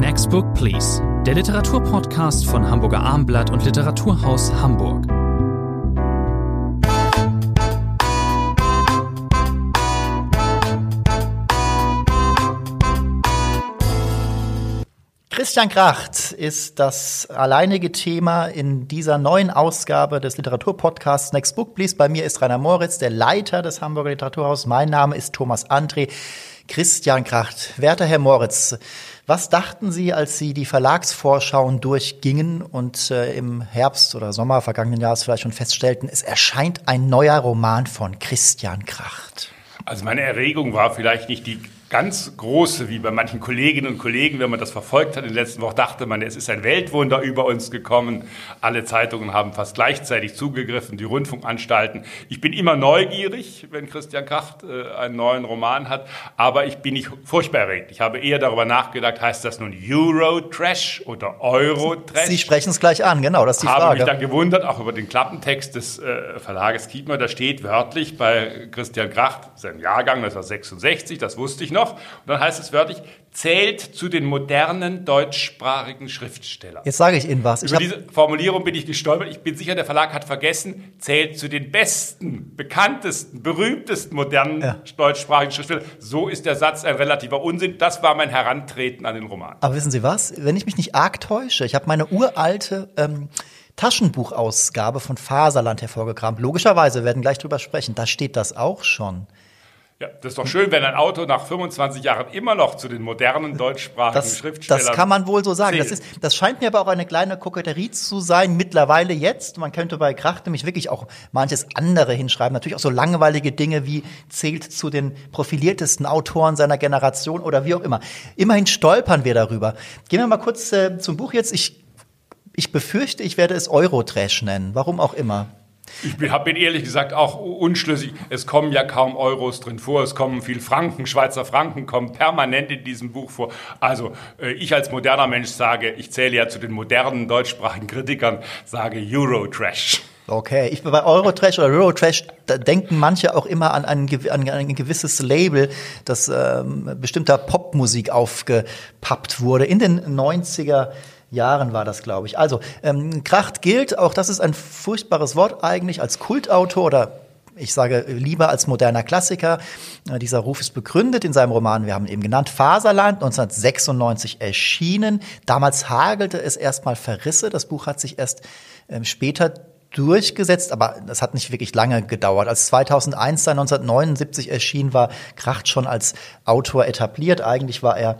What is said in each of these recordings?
Next Book Please, der Literaturpodcast von Hamburger Armblatt und Literaturhaus Hamburg. Christian Kracht ist das alleinige Thema in dieser neuen Ausgabe des Literaturpodcasts Next Book Please. Bei mir ist Rainer Moritz, der Leiter des Hamburger Literaturhauses. Mein Name ist Thomas André. Christian Kracht, werter Herr Moritz, was dachten Sie, als Sie die Verlagsvorschauen durchgingen und äh, im Herbst oder Sommer vergangenen Jahres vielleicht schon feststellten, es erscheint ein neuer Roman von Christian Kracht? Also meine Erregung war vielleicht nicht die ganz große, wie bei manchen Kolleginnen und Kollegen, wenn man das verfolgt hat in den letzten Wochen, dachte man, es ist ein Weltwunder über uns gekommen. Alle Zeitungen haben fast gleichzeitig zugegriffen, die Rundfunkanstalten. Ich bin immer neugierig, wenn Christian Kracht äh, einen neuen Roman hat, aber ich bin nicht furchtbar erregt. Ich habe eher darüber nachgedacht, heißt das nun Euro-Trash oder Euro-Trash? Sie sprechen es gleich an, genau, das ist die habe Frage. mich dann gewundert, auch über den Klappentext des äh, Verlages Kiepmer, da steht wörtlich bei Christian Kracht, sein Jahrgang, das war 66, das wusste ich noch, noch. Und dann heißt es wörtlich, zählt zu den modernen deutschsprachigen Schriftstellern. Jetzt sage ich Ihnen was. Über diese Formulierung bin ich gestolpert. Ich bin sicher, der Verlag hat vergessen, zählt zu den besten, bekanntesten, berühmtesten modernen ja. deutschsprachigen Schriftstellern. So ist der Satz ein relativer Unsinn. Das war mein Herantreten an den Roman. Aber wissen Sie was? Wenn ich mich nicht arg täusche, ich habe meine uralte ähm, Taschenbuchausgabe von Faserland hervorgekramt. Logischerweise werden gleich drüber sprechen. Da steht das auch schon. Ja, das ist doch schön, wenn ein Auto nach 25 Jahren immer noch zu den modernen deutschsprachigen das, Schriftstellern Das kann man wohl so sagen. Das, ist, das scheint mir aber auch eine kleine Koketterie zu sein, mittlerweile jetzt. Man könnte bei Kracht nämlich wirklich auch manches andere hinschreiben. Natürlich auch so langweilige Dinge wie zählt zu den profiliertesten Autoren seiner Generation oder wie auch immer. Immerhin stolpern wir darüber. Gehen wir mal kurz äh, zum Buch jetzt. Ich, ich befürchte, ich werde es Eurotrash nennen. Warum auch immer. Ich bin, bin ehrlich gesagt auch unschlüssig. Es kommen ja kaum Euros drin vor. Es kommen viel Franken, Schweizer Franken kommen permanent in diesem Buch vor. Also äh, ich als moderner Mensch sage, ich zähle ja zu den modernen deutschsprachigen Kritikern, sage Eurotrash. Okay, ich bei Eurotrash oder Eurotrash, da denken manche auch immer an ein, an ein gewisses Label, das ähm, bestimmter Popmusik aufgepappt wurde in den 90er Jahren war das, glaube ich. Also, ähm, Kracht gilt, auch das ist ein furchtbares Wort eigentlich, als Kultautor oder ich sage lieber als moderner Klassiker. Äh, dieser Ruf ist begründet in seinem Roman, wir haben ihn eben genannt, Faserland, 1996 erschienen. Damals hagelte es erstmal Verrisse. Das Buch hat sich erst ähm, später durchgesetzt, aber das hat nicht wirklich lange gedauert. Als 2001 dann 1979 erschien, war Kracht schon als Autor etabliert. Eigentlich war er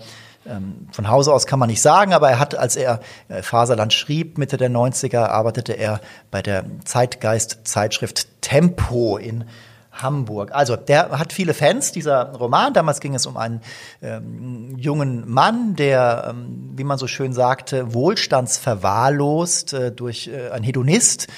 von Hause aus kann man nicht sagen, aber er hat, als er äh, Faserland schrieb, Mitte der 90er, arbeitete er bei der Zeitgeist-Zeitschrift Tempo in Hamburg. Also der hat viele Fans, dieser Roman. Damals ging es um einen ähm, jungen Mann, der, ähm, wie man so schön sagte, wohlstandsverwahrlost äh, durch äh, ein Hedonist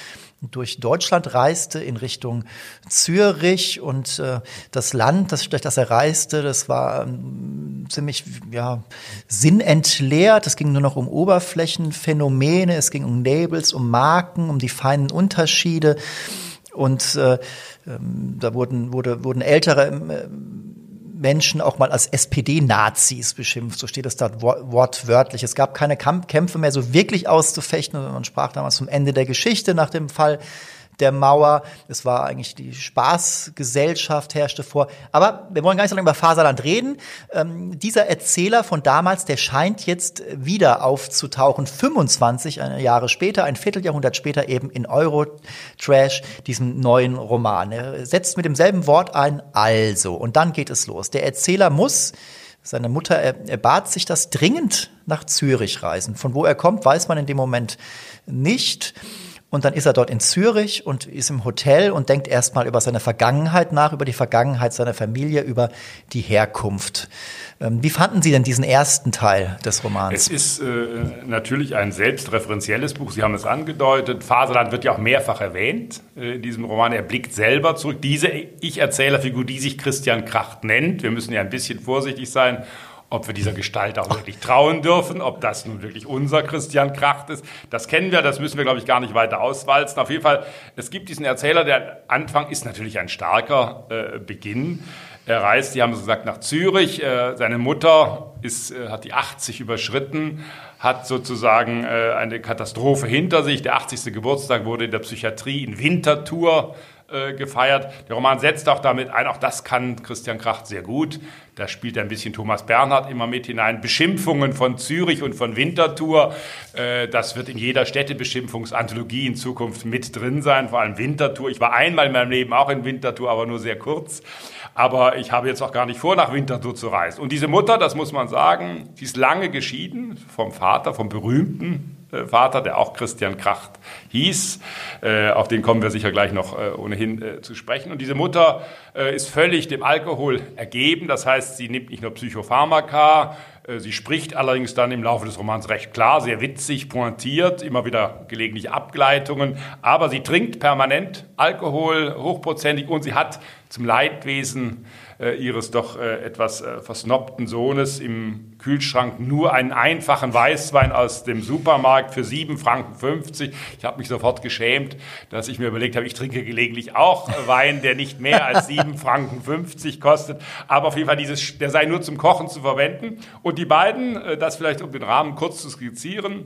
durch Deutschland reiste in Richtung Zürich und äh, das Land, das, durch das er reiste, das war ähm, ziemlich ja, sinnentleert. Es ging nur noch um Oberflächenphänomene, es ging um Labels, um Marken, um die feinen Unterschiede und äh, ähm, da wurden, wurde, wurden ältere äh, Menschen auch mal als SPD-Nazis beschimpft, so steht es da wortwörtlich. Es gab keine Kämpfe mehr so wirklich auszufechten. Man sprach damals vom Ende der Geschichte nach dem Fall der Mauer. Es war eigentlich die Spaßgesellschaft herrschte vor. Aber wir wollen gar nicht so lange über Faserland reden. Ähm, dieser Erzähler von damals, der scheint jetzt wieder aufzutauchen, 25 Jahre später, ein Vierteljahrhundert später eben in Eurotrash, diesem neuen Roman. Er setzt mit demselben Wort ein, also. Und dann geht es los. Der Erzähler muss seine Mutter erbat sich das dringend nach Zürich reisen. Von wo er kommt, weiß man in dem Moment nicht. Und dann ist er dort in Zürich und ist im Hotel und denkt erstmal über seine Vergangenheit nach, über die Vergangenheit seiner Familie, über die Herkunft. Ähm, wie fanden Sie denn diesen ersten Teil des Romans? Es ist äh, natürlich ein selbstreferenzielles Buch. Sie haben es angedeutet. Faserland wird ja auch mehrfach erwähnt äh, in diesem Roman. Er blickt selber zurück. Diese Ich-Erzählerfigur, die sich Christian Kracht nennt, wir müssen ja ein bisschen vorsichtig sein ob wir dieser Gestalt auch wirklich trauen dürfen, ob das nun wirklich unser Christian Kracht ist, das kennen wir, das müssen wir, glaube ich, gar nicht weiter auswalzen. Auf jeden Fall, es gibt diesen Erzähler, der Anfang ist natürlich ein starker äh, Beginn. Er reist, die haben es gesagt, nach Zürich. Äh, seine Mutter ist, äh, hat die 80 überschritten, hat sozusagen äh, eine Katastrophe hinter sich. Der 80. Geburtstag wurde in der Psychiatrie in Winterthur äh, gefeiert. Der Roman setzt auch damit ein, auch das kann Christian Kracht sehr gut. Da spielt ein bisschen Thomas Bernhard immer mit hinein. Beschimpfungen von Zürich und von Winterthur, äh, das wird in jeder Städtebeschimpfungsanthologie in Zukunft mit drin sein, vor allem Winterthur. Ich war einmal in meinem Leben auch in Winterthur, aber nur sehr kurz. Aber ich habe jetzt auch gar nicht vor, nach Winterthur zu reisen. Und diese Mutter, das muss man sagen, die ist lange geschieden vom Vater, vom berühmten äh, Vater, der auch Christian Kracht hieß. Äh, auf den kommen wir sicher gleich noch äh, ohnehin zu sprechen. Und diese Mutter ist völlig dem Alkohol ergeben. Das heißt, sie nimmt nicht nur Psychopharmaka, sie spricht allerdings dann im Laufe des Romans recht klar, sehr witzig, pointiert, immer wieder gelegentlich Abgleitungen. Aber sie trinkt permanent Alkohol, hochprozentig und sie hat zum Leidwesen äh, ihres doch äh, etwas äh, versnobten Sohnes im Kühlschrank nur einen einfachen Weißwein aus dem Supermarkt für 7,50 Franken. Ich habe mich sofort geschämt, dass ich mir überlegt habe, ich trinke gelegentlich auch Wein, der nicht mehr als 7,50 Franken kostet. Aber auf jeden Fall, dieses, der sei nur zum Kochen zu verwenden. Und die beiden, äh, das vielleicht um den Rahmen kurz zu skizzieren,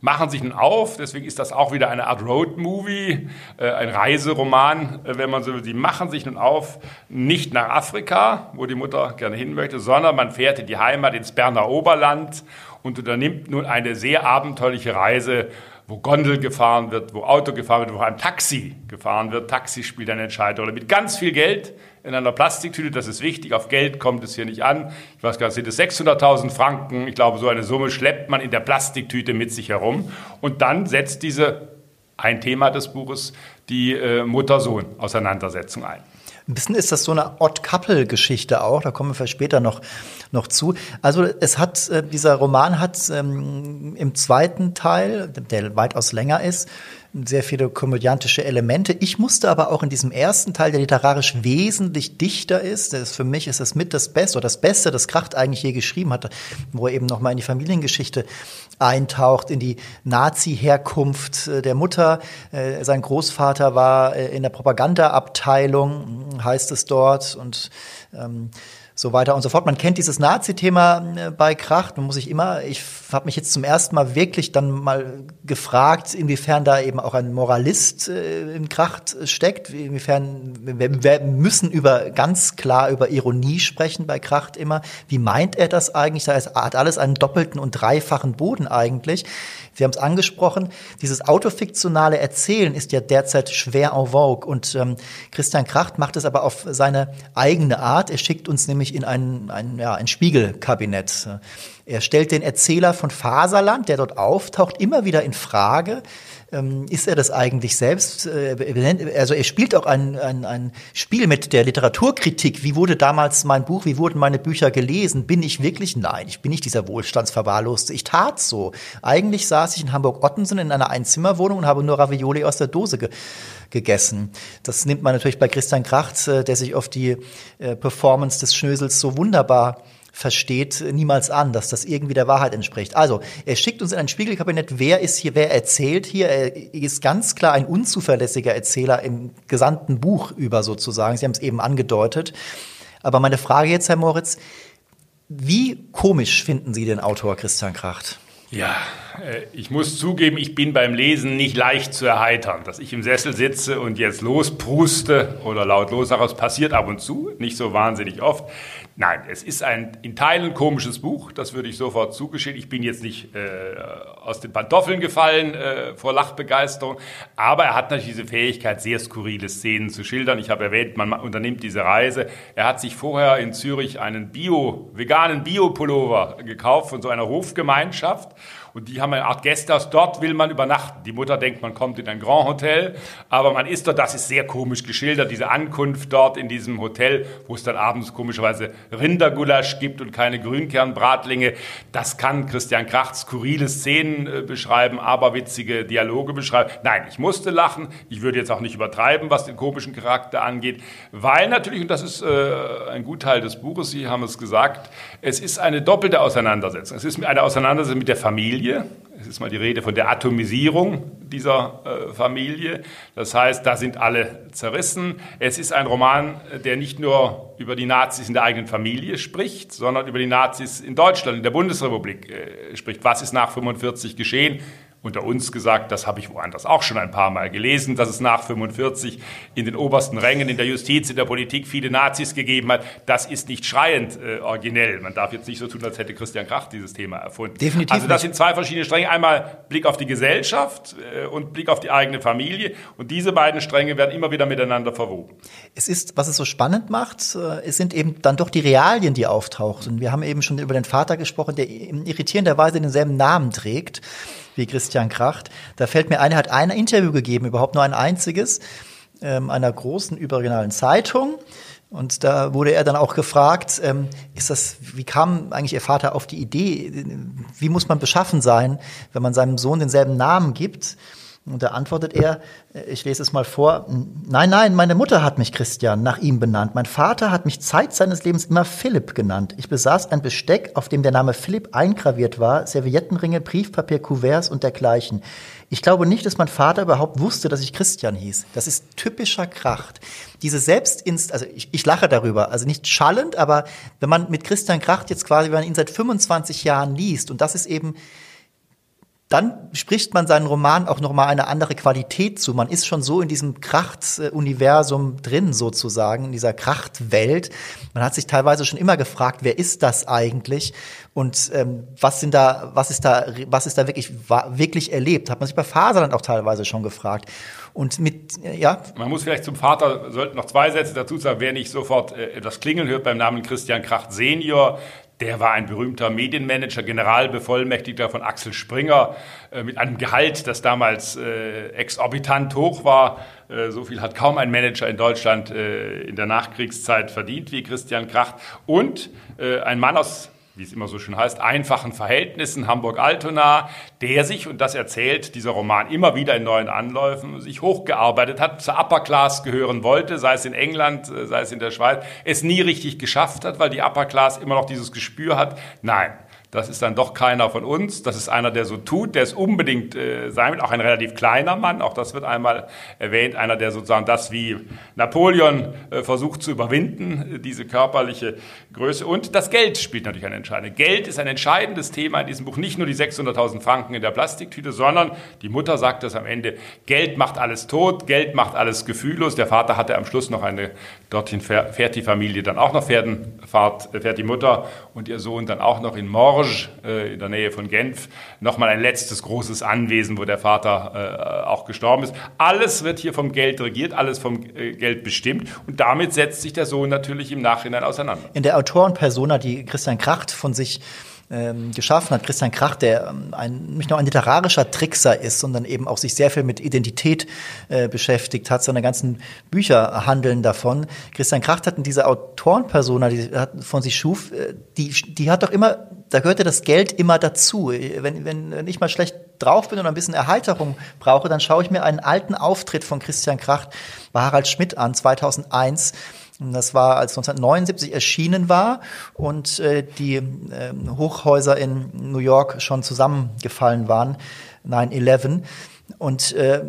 machen sich nun auf. Deswegen ist das auch wieder eine Art Road-Movie, äh, ein Reiseroman, äh, wenn man so will. Sie machen sich nun auf, nicht nach Afrika, wo die Mutter gerne hin möchte, sondern man fährt in die Heimat, ins Berner Oberland und unternimmt nun eine sehr abenteuerliche Reise wo Gondel gefahren wird, wo Auto gefahren wird, wo ein Taxi gefahren wird. Taxi spielt eine entscheidende Rolle. Mit ganz viel Geld in einer Plastiktüte, das ist wichtig. Auf Geld kommt es hier nicht an. Ich weiß gar nicht, sind es 600.000 Franken? Ich glaube, so eine Summe schleppt man in der Plastiktüte mit sich herum. Und dann setzt diese, ein Thema des Buches, die äh, Mutter-Sohn-Auseinandersetzung ein. Ein bisschen ist das so eine Odd-Couple-Geschichte auch, da kommen wir vielleicht später noch, noch zu. Also es hat, äh, dieser Roman hat ähm, im zweiten Teil, der weitaus länger ist, sehr viele komödiantische Elemente. Ich musste aber auch in diesem ersten Teil, der literarisch wesentlich dichter ist, das für mich ist das mit das Beste oder das Beste, das Kracht eigentlich je geschrieben hatte, wo er eben nochmal in die Familiengeschichte eintaucht, in die Nazi-Herkunft äh, der Mutter. Äh, sein Großvater war äh, in der Propagandaabteilung, heißt es dort, und ähm, so weiter und so fort. Man kennt dieses Nazi-Thema äh, bei Kracht. Man muss sich immer, ich habe mich jetzt zum ersten Mal wirklich dann mal gefragt, inwiefern da eben auch ein Moralist äh, in Kracht steckt, inwiefern wir, wir müssen über ganz klar über Ironie sprechen bei Kracht immer. Wie meint er das eigentlich? Da hat alles einen doppelten und dreifachen Boden eigentlich. Sie haben es angesprochen, dieses autofiktionale Erzählen ist ja derzeit schwer en vogue und ähm, Christian Kracht macht es aber auf seine eigene Art. Er schickt uns nämlich in ein, ein, ja, ein Spiegelkabinett. Er stellt den Erzähler von Faserland, der dort auftaucht, immer wieder in Frage. Ähm, ist er das eigentlich selbst? Äh, also er spielt auch ein, ein, ein Spiel mit der Literaturkritik. Wie wurde damals mein Buch, wie wurden meine Bücher gelesen? Bin ich wirklich? Nein, ich bin nicht dieser Wohlstandsverwahrloste. Ich tat so. Eigentlich saß ich in Hamburg-Ottensen in einer Einzimmerwohnung und habe nur Ravioli aus der Dose ge gegessen. Das nimmt man natürlich bei Christian Kracht, äh, der sich auf die äh, Performance des Schnösels so wunderbar versteht niemals an, dass das irgendwie der Wahrheit entspricht. Also, er schickt uns in ein Spiegelkabinett, wer ist hier, wer erzählt hier. Er ist ganz klar ein unzuverlässiger Erzähler im gesamten Buch über sozusagen. Sie haben es eben angedeutet. Aber meine Frage jetzt, Herr Moritz, wie komisch finden Sie den Autor Christian Kracht? Ja, äh, ich muss zugeben, ich bin beim Lesen nicht leicht zu erheitern. Dass ich im Sessel sitze und jetzt lospruste oder laut lossage, es passiert ab und zu, nicht so wahnsinnig oft. Nein, es ist ein in Teilen komisches Buch, das würde ich sofort zugestehen. Ich bin jetzt nicht äh, aus den Pantoffeln gefallen äh, vor Lachbegeisterung, aber er hat natürlich diese Fähigkeit, sehr skurrile Szenen zu schildern. Ich habe erwähnt, man unternimmt diese Reise. Er hat sich vorher in Zürich einen Bio, veganen Bio-Pullover gekauft von so einer Hofgemeinschaft und die haben eine Art Gästehaus. Dort will man übernachten. Die Mutter denkt, man kommt in ein Grand Hotel, aber man ist dort, das ist sehr komisch geschildert, diese Ankunft dort in diesem Hotel, wo es dann abends komischerweise Rindergulasch gibt und keine Grünkernbratlinge. Das kann Christian Kracht skurrile Szenen äh, beschreiben, aber witzige Dialoge beschreiben. Nein, ich musste lachen. Ich würde jetzt auch nicht übertreiben, was den komischen Charakter angeht, weil natürlich, und das ist äh, ein Gutteil des Buches, Sie haben es gesagt, es ist eine doppelte Auseinandersetzung. Es ist eine Auseinandersetzung mit der Familie. Es ist mal die Rede von der Atomisierung dieser äh, Familie. Das heißt, da sind alle zerrissen. Es ist ein Roman, der nicht nur über die Nazis in der eigenen Familie spricht, sondern über die Nazis in Deutschland, in der Bundesrepublik äh, spricht. Was ist nach 45 geschehen? Unter uns gesagt, das habe ich woanders auch schon ein paar Mal gelesen, dass es nach 45 in den obersten Rängen in der Justiz, in der Politik viele Nazis gegeben hat. Das ist nicht schreiend äh, originell. Man darf jetzt nicht so tun, als hätte Christian Krach dieses Thema erfunden. Definitiv. Also das sind zwei verschiedene Stränge. Einmal Blick auf die Gesellschaft äh, und Blick auf die eigene Familie. Und diese beiden Stränge werden immer wieder miteinander verwoben. Es ist, was es so spannend macht, äh, es sind eben dann doch die Realien, die auftauchen. Wir haben eben schon über den Vater gesprochen, der in irritierender Weise denselben Namen trägt wie Christian Kracht. Da fällt mir ein, er hat ein Interview gegeben, überhaupt nur ein einziges, ähm, einer großen überregionalen Zeitung. Und da wurde er dann auch gefragt, ähm, ist das, wie kam eigentlich Ihr Vater auf die Idee, wie muss man beschaffen sein, wenn man seinem Sohn denselben Namen gibt? Und da antwortet er, äh, ich lese es mal vor, nein, nein, meine Mutter hat mich Christian nach ihm benannt. Mein Vater hat mich Zeit seines Lebens immer Philipp genannt. Ich besaß ein Besteck, auf dem der Name Philipp eingraviert war, Serviettenringe, Briefpapier, Kuverts und dergleichen. Ich glaube nicht, dass mein Vater überhaupt wusste, dass ich Christian hieß. Das ist typischer Kracht. Diese Selbstinst, also ich, ich lache darüber, also nicht schallend, aber wenn man mit Christian Kracht jetzt quasi, wenn man ihn seit 25 Jahren liest, und das ist eben, dann spricht man seinen Roman auch noch mal eine andere Qualität zu. Man ist schon so in diesem Kracht-Universum drin sozusagen, in dieser Kracht-Welt. Man hat sich teilweise schon immer gefragt, wer ist das eigentlich und ähm, was sind da, was ist da, was ist da wirklich wirklich erlebt? Hat man sich bei Faserland auch teilweise schon gefragt. Und mit, ja. Man muss vielleicht zum Vater, sollten noch zwei Sätze dazu sagen, wer nicht sofort äh, das Klingeln hört beim Namen Christian Kracht Senior, der war ein berühmter Medienmanager, Generalbevollmächtigter von Axel Springer äh, mit einem Gehalt, das damals äh, exorbitant hoch war. Äh, so viel hat kaum ein Manager in Deutschland in der Nachkriegszeit verdient wie Christian Kracht. Und ein Mann aus wie es immer so schön heißt, einfachen Verhältnissen, Hamburg-Altona, der sich, und das erzählt dieser Roman immer wieder in neuen Anläufen, sich hochgearbeitet hat, zur Upper Class gehören wollte, sei es in England, äh, sei es in der Schweiz, es nie richtig geschafft hat, weil die Upper Class immer noch dieses Gespür hat, nein, das ist dann doch keiner von uns. Das ist einer, der so tut, der es unbedingt äh, sein will. Auch ein relativ kleiner Mann, auch das wird einmal erwähnt. Einer, der sozusagen das wie Napoleon äh, versucht zu überwinden, diese körperliche Größe. Und das Geld spielt natürlich eine entscheidende. Geld ist ein entscheidendes Thema in diesem Buch. Nicht nur die 600.000 Franken in der Plastiktüte, sondern die Mutter sagt das am Ende, Geld macht alles tot, Geld macht alles gefühllos. Der Vater hatte am Schluss noch eine, dorthin fährt die Familie dann auch noch, Pferden, fährt, fährt die Mutter und ihr Sohn dann auch noch in Morges äh, in der Nähe von Genf nochmal ein letztes großes Anwesen, wo der Vater äh, auch gestorben ist. Alles wird hier vom Geld regiert, alles vom äh, Geld bestimmt und damit setzt sich der Sohn natürlich im Nachhinein auseinander. In der Autorenpersona, die Christian Kracht von sich ähm, geschaffen hat, Christian Krach, der ähm, ein, nicht nur ein literarischer Trickser ist, sondern eben auch sich sehr viel mit Identität äh, beschäftigt hat. Seine ganzen Bücher handeln davon. Christian Krach hat in dieser Autorenpersona, die er von sich schuf, äh, die, die hat doch immer, da gehörte das Geld immer dazu. Wenn, wenn ich mal schlecht drauf bin und ein bisschen Erheiterung brauche, dann schaue ich mir einen alten Auftritt von Christian Kracht bei Harald Schmidt an, 2001 das war, als 1979 erschienen war und äh, die äh, Hochhäuser in New York schon zusammengefallen waren, 9-11. Und äh,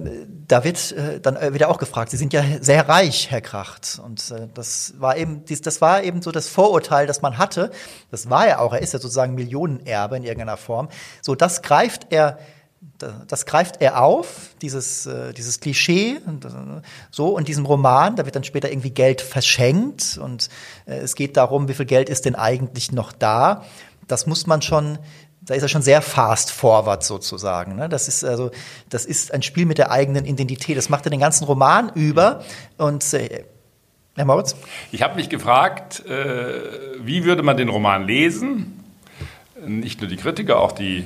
da wird äh, dann wieder auch gefragt, Sie sind ja sehr reich, Herr Kracht. Und äh, das war eben, dies, das war eben so das Vorurteil, das man hatte. Das war er auch. Er ist ja sozusagen Millionenerbe in irgendeiner Form. So, das greift er das greift er auf, dieses, äh, dieses Klischee, so in diesem Roman, da wird dann später irgendwie Geld verschenkt und äh, es geht darum, wie viel Geld ist denn eigentlich noch da. Das muss man schon, da ist er schon sehr fast forward sozusagen. Ne? Das ist also, das ist ein Spiel mit der eigenen Identität. Das macht er den ganzen Roman über und äh, Herr Moritz? Ich habe mich gefragt, äh, wie würde man den Roman lesen? Nicht nur die Kritiker, auch die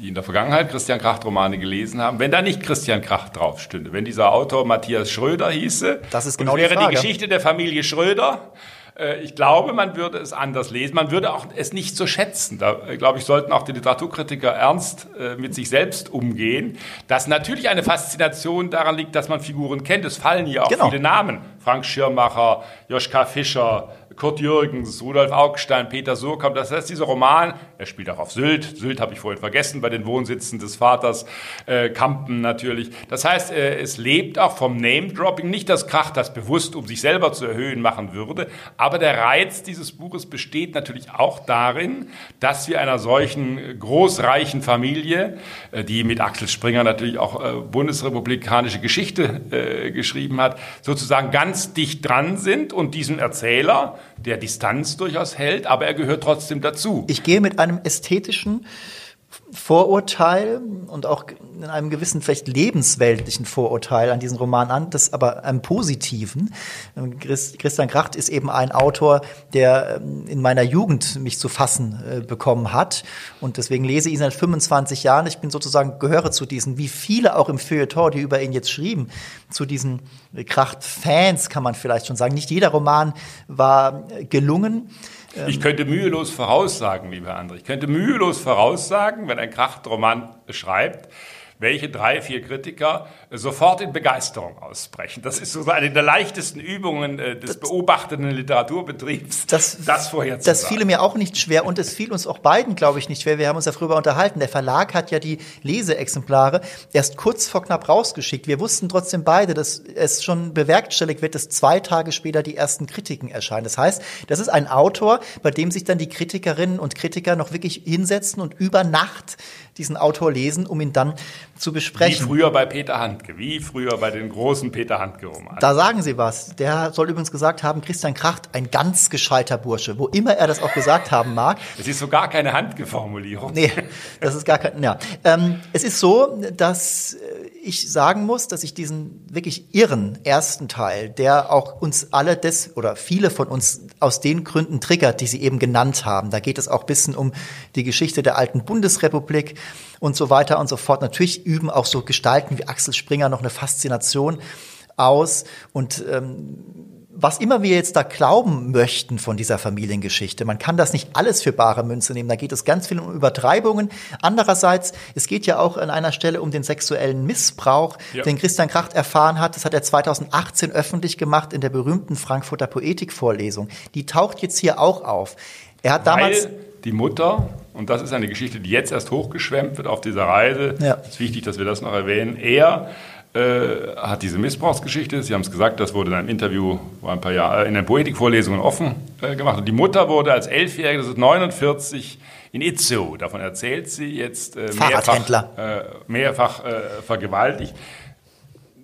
die in der Vergangenheit Christian Kracht-Romane gelesen haben, wenn da nicht Christian Kracht drauf stünde, wenn dieser Autor Matthias Schröder hieße, das ist genau und wäre die, Frage. die Geschichte der Familie Schröder, äh, ich glaube, man würde es anders lesen. Man würde auch es nicht so schätzen. Da, äh, glaube ich, sollten auch die Literaturkritiker ernst äh, mit sich selbst umgehen. Dass natürlich eine Faszination daran liegt, dass man Figuren kennt. Es fallen ja auch genau. viele Namen Frank Schirmacher, Joschka Fischer, Kurt Jürgens, Rudolf Augstein, Peter Surkamp. Das heißt, dieser Roman, er spielt auch auf Sylt. Sylt habe ich vorhin vergessen, bei den Wohnsitzen des Vaters, äh, Kampen natürlich. Das heißt, äh, es lebt auch vom Name-Dropping. Nicht das Krach, das bewusst, um sich selber zu erhöhen, machen würde. Aber der Reiz dieses Buches besteht natürlich auch darin, dass wir einer solchen großreichen Familie, äh, die mit Axel Springer natürlich auch äh, bundesrepublikanische Geschichte äh, geschrieben hat, sozusagen ganz dicht dran sind und diesem Erzähler, der Distanz durchaus hält, aber er gehört trotzdem dazu. Ich gehe mit einem ästhetischen Vorurteil und auch in einem gewissen vielleicht lebensweltlichen Vorurteil an diesen Roman an, das aber einem positiven. Christian Kracht ist eben ein Autor, der ähm, in meiner Jugend mich zu fassen äh, bekommen hat und deswegen lese ich ihn seit 25 Jahren. Ich bin sozusagen gehöre zu diesen, wie viele auch im Feuilleton, die über ihn jetzt schrieben, zu diesen Kracht-Fans kann man vielleicht schon sagen. Nicht jeder Roman war gelungen. Ich könnte mühelos voraussagen, lieber André, ich könnte mühelos voraussagen, wenn ein Krachtroman schreibt, welche drei, vier Kritiker sofort in Begeisterung ausbrechen. Das ist so eine der leichtesten Übungen äh, des beobachtenden Literaturbetriebs, das, das vorher zu Das fiel mir auch nicht schwer und es fiel uns auch beiden, glaube ich, nicht schwer. Wir haben uns ja früher unterhalten. Der Verlag hat ja die Leseexemplare erst kurz vor knapp rausgeschickt. Wir wussten trotzdem beide, dass es schon bewerkstelligt wird, dass zwei Tage später die ersten Kritiken erscheinen. Das heißt, das ist ein Autor, bei dem sich dann die Kritikerinnen und Kritiker noch wirklich hinsetzen und über Nacht diesen Autor lesen, um ihn dann zu besprechen. Wie früher bei Peter Handke, wie früher bei den großen Peter Handke-Romanen. Da sagen Sie was. Der soll übrigens gesagt haben, Christian Kracht, ein ganz gescheiter Bursche, wo immer er das auch gesagt haben mag. Es ist so gar keine Handke-Formulierung. Nee, das ist gar kein, ja. Ähm, es ist so, dass ich sagen muss, dass ich diesen wirklich irren ersten Teil, der auch uns alle des oder viele von uns aus den Gründen triggert, die Sie eben genannt haben. Da geht es auch ein bisschen um die Geschichte der alten Bundesrepublik und so weiter und so fort. Natürlich üben auch so Gestalten wie Axel Springer noch eine Faszination aus und ähm, was immer wir jetzt da glauben möchten von dieser Familiengeschichte, man kann das nicht alles für bare Münze nehmen. Da geht es ganz viel um Übertreibungen. Andererseits, es geht ja auch an einer Stelle um den sexuellen Missbrauch, ja. den Christian Kracht erfahren hat. Das hat er 2018 öffentlich gemacht in der berühmmten Frankfurter Poetikvorlesung. Die taucht jetzt hier auch auf. Er hat damals Weil die Mutter, und das ist eine Geschichte, die jetzt erst hochgeschwemmt wird auf dieser Reise, ja. es ist wichtig, dass wir das noch erwähnen, er äh, hat diese Missbrauchsgeschichte, Sie haben es gesagt, das wurde in einem Interview vor ein paar Jahren, äh, in den Poetikvorlesungen offen äh, gemacht. Und die Mutter wurde als Elfjährige, das ist 49, in Itzehoe, davon erzählt sie jetzt, äh, mehrfach, äh, mehrfach vergewaltigt.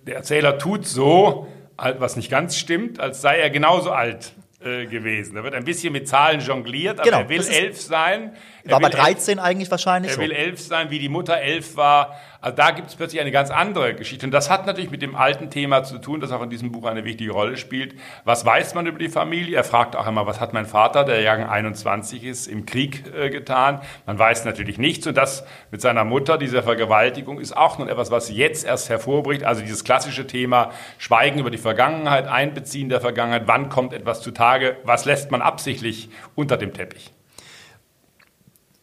Der Erzähler tut so, was nicht ganz stimmt, als sei er genauso alt gewesen. Da wird ein bisschen mit Zahlen jongliert, aber genau, er will elf sein. Er war bei 13 elf, eigentlich wahrscheinlich. Er will elf sein, wie die Mutter elf war. Also da gibt es plötzlich eine ganz andere Geschichte. Und das hat natürlich mit dem alten Thema zu tun, das auch in diesem Buch eine wichtige Rolle spielt. Was weiß man über die Familie? Er fragt auch immer, was hat mein Vater, der Jahrgang 21 ist, im Krieg äh, getan? Man weiß natürlich nichts. Und das mit seiner Mutter, dieser Vergewaltigung, ist auch nun etwas, was jetzt erst hervorbringt. Also dieses klassische Thema Schweigen über die Vergangenheit, Einbeziehen der Vergangenheit. Wann kommt etwas zutage? Was lässt man absichtlich unter dem Teppich?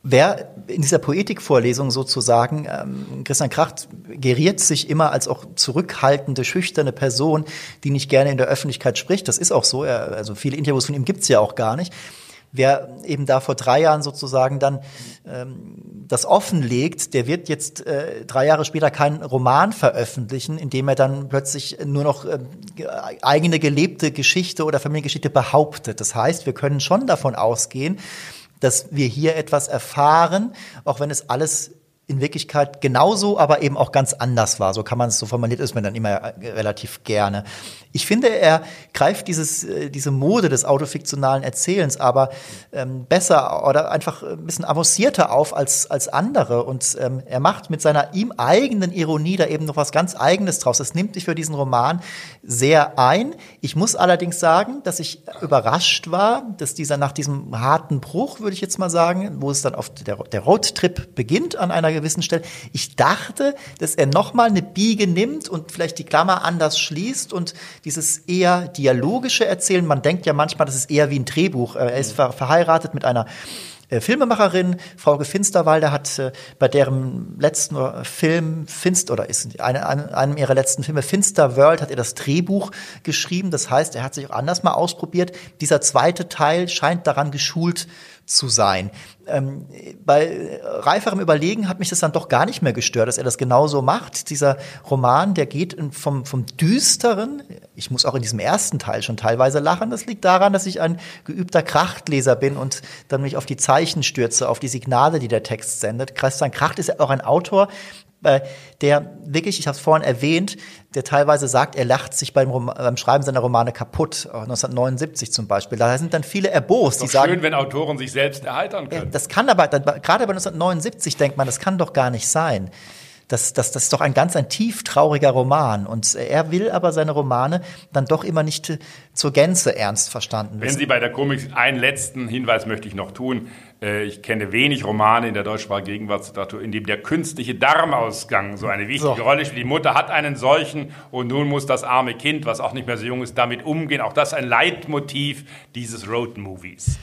Wer in dieser Poetikvorlesung sozusagen, ähm, Christian Kracht geriert sich immer als auch zurückhaltende, schüchterne Person, die nicht gerne in der Öffentlichkeit spricht. Das ist auch so. Er, also viele Interviews von ihm gibt's ja auch gar nicht. Wer eben da vor drei Jahren sozusagen dann ähm, das offenlegt, der wird jetzt äh, drei Jahre später keinen Roman veröffentlichen, in dem er dann plötzlich nur noch äh, eigene gelebte Geschichte oder Familiengeschichte behauptet. Das heißt, wir können schon davon ausgehen, dass wir hier etwas erfahren, auch wenn es alles in Wirklichkeit genauso, aber eben auch ganz anders war. So kann man es, so formuliert ist man dann immer relativ gerne. Ich finde, er greift dieses, äh, diese Mode des autofiktionalen Erzählens aber ähm, besser oder einfach ein bisschen avancierter auf als, als andere. Und ähm, er macht mit seiner ihm eigenen Ironie da eben noch was ganz Eigenes draus. Das nimmt sich für diesen Roman sehr ein. Ich muss allerdings sagen, dass ich überrascht war, dass dieser nach diesem harten Bruch, würde ich jetzt mal sagen, wo es dann auf der, der Roadtrip beginnt an einer gewissen Stelle, ich dachte, dass er nochmal eine Biege nimmt und vielleicht die Klammer anders schließt und dieses eher dialogische Erzählen. Man denkt ja manchmal, das ist eher wie ein Drehbuch. Er ist ver verheiratet mit einer Filmemacherin. Frau Finsterwalder hat äh, bei deren letzten Film Finster oder ist eine, eine, einem ihrer letzten Filme Finster World hat er das Drehbuch geschrieben. Das heißt, er hat sich auch anders mal ausprobiert. Dieser zweite Teil scheint daran geschult zu sein. Ähm, bei reiferem Überlegen hat mich das dann doch gar nicht mehr gestört, dass er das genauso macht. Dieser Roman, der geht vom, vom Düsteren, ich muss auch in diesem ersten Teil schon teilweise lachen, das liegt daran, dass ich ein geübter Krachtleser bin und dann mich auf die Zeichen stürze, auf die Signale, die der Text sendet. Christian Kracht ist ja auch ein Autor, äh, der wirklich, ich habe es vorhin erwähnt, der teilweise sagt, er lacht sich beim, beim Schreiben seiner Romane kaputt, 1979 zum Beispiel. Da sind dann viele erbost, die sagen. Schön, wenn Autoren sich selbst erheitern können. das kann aber, gerade bei 1979 denkt man, das kann doch gar nicht sein. Das, das, das ist doch ein ganz ein tief trauriger Roman. Und er will aber seine Romane dann doch immer nicht zur Gänze ernst verstanden wissen. Wenn Sie bei der Komik einen letzten Hinweis möchte ich noch tun. Äh, ich kenne wenig Romane in der deutschsprachigen Gegenwartsliteratur, in dem der künstliche Darmausgang so eine wichtige so. Rolle spielt. Die Mutter hat einen solchen und nun muss das arme Kind, was auch nicht mehr so jung ist, damit umgehen. Auch das ein Leitmotiv dieses Road-Movies.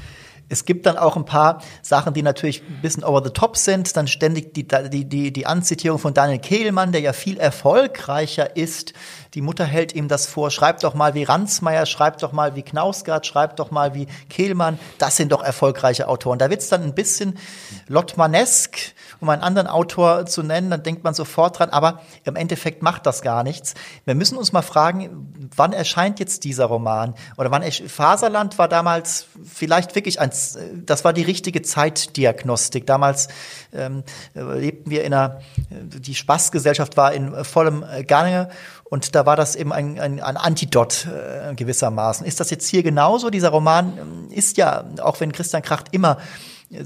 Es gibt dann auch ein paar Sachen, die natürlich ein bisschen over the top sind. Dann ständig die, die, die, die Anzitierung von Daniel Kehlmann, der ja viel erfolgreicher ist. Die Mutter hält ihm das vor. Schreibt doch mal wie Ransmayr, schreibt doch mal wie Knausgard, schreibt doch mal wie Kehlmann. Das sind doch erfolgreiche Autoren. Da wird's dann ein bisschen Lottmanesk, um einen anderen Autor zu nennen. Dann denkt man sofort dran. Aber im Endeffekt macht das gar nichts. Wir müssen uns mal fragen, wann erscheint jetzt dieser Roman? Oder wann, Faserland war damals vielleicht wirklich ein das war die richtige Zeitdiagnostik. Damals ähm, lebten wir in einer, die Spaßgesellschaft war in vollem Gange und da war das eben ein, ein, ein Antidot äh, gewissermaßen. Ist das jetzt hier genauso? Dieser Roman ähm, ist ja, auch wenn Christian Kracht immer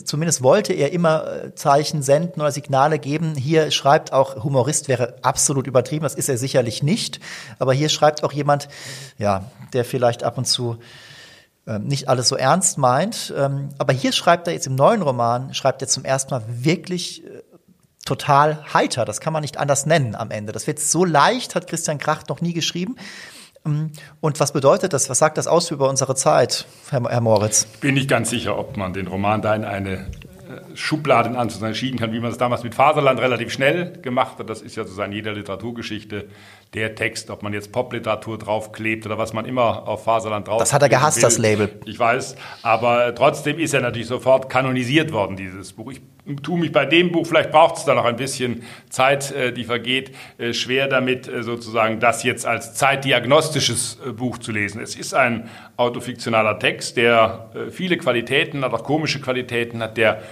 zumindest wollte er immer äh, Zeichen senden oder Signale geben. Hier schreibt auch Humorist wäre absolut übertrieben, das ist er sicherlich nicht, aber hier schreibt auch jemand, ja, der vielleicht ab und zu ähm, nicht alles so ernst meint. Ähm, aber hier schreibt er jetzt im neuen Roman, schreibt er zum ersten Mal wirklich äh, total heiter. Das kann man nicht anders nennen am Ende. Das wird so leicht, hat Christian Kracht noch nie geschrieben. Ähm, und was bedeutet das? Was sagt das aus über unsere Zeit, Herr, Herr Moritz? Bin nicht ganz sicher, ob man den Roman da in eine äh, Schublade in Anführungszeichen schieben kann, wie man es damals mit Faserland relativ schnell gemacht hat. Das ist ja sozusagen jeder Literaturgeschichte der Text, ob man jetzt Popliteratur draufklebt oder was man immer auf Faserland drauf. Das hat er gehasst, will. das Label. Ich weiß, aber trotzdem ist er natürlich sofort kanonisiert worden, dieses Buch. Ich tue mich bei dem Buch, vielleicht braucht es da noch ein bisschen Zeit, äh, die vergeht, äh, schwer damit äh, sozusagen das jetzt als zeitdiagnostisches Buch zu lesen. Es ist ein autofiktionaler Text, der viele Qualitäten hat, auch komische Qualitäten hat, der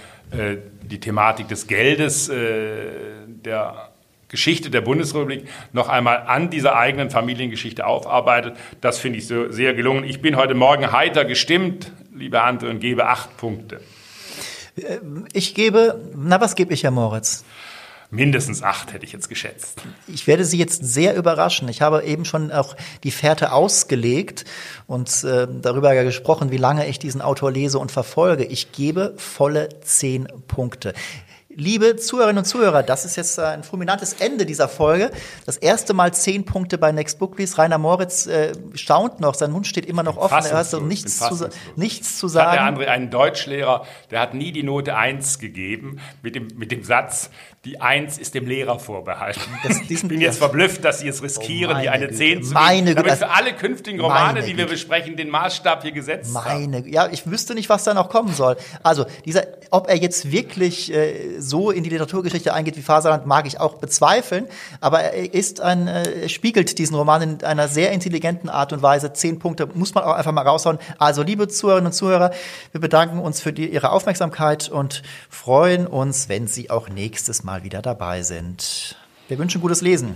die Thematik des Geldes, der Geschichte der Bundesrepublik noch einmal an dieser eigenen Familiengeschichte aufarbeitet. Das finde ich so sehr gelungen. Ich bin heute Morgen heiter gestimmt, liebe Andre, und gebe acht Punkte. Äh, ich gebe, na was gebe ich, Herr Moritz? Mindestens acht hätte ich jetzt geschätzt. Ich werde Sie jetzt sehr überraschen. Ich habe eben schon auch die Fährte ausgelegt und äh, darüber gesprochen, wie lange ich diesen Autor lese und verfolge. Ich gebe volle zehn Punkte. Liebe Zuhörerinnen und Zuhörer, das ist jetzt ein fulminantes Ende dieser Folge. Das erste Mal zehn Punkte bei Next Book Please. Rainer Moritz äh, staunt noch, sein Mund steht immer noch offen. Er hat so nichts zu, nichts zu sagen. Hat der André einen Deutschlehrer, der hat nie die Note eins gegeben mit dem, mit dem Satz, die Eins ist dem Lehrer vorbehalten. Das, ich bin jetzt verblüfft, dass Sie es riskieren, oh hier eine Zehn zu meine geben, damit für alle künftigen Romane, die wir besprechen, den Maßstab hier gesetzt meine, haben. Ja, ich wüsste nicht, was da noch kommen soll. Also, dieser, ob er jetzt wirklich äh, so in die Literaturgeschichte eingeht wie Faserland, mag ich auch bezweifeln. Aber er ist ein, äh, spiegelt diesen Roman in einer sehr intelligenten Art und Weise. Zehn Punkte muss man auch einfach mal raushauen. Also, liebe Zuhörerinnen und Zuhörer, wir bedanken uns für die, Ihre Aufmerksamkeit und freuen uns, wenn Sie auch nächstes Mal mal wieder dabei sind. Wir wünschen gutes Lesen.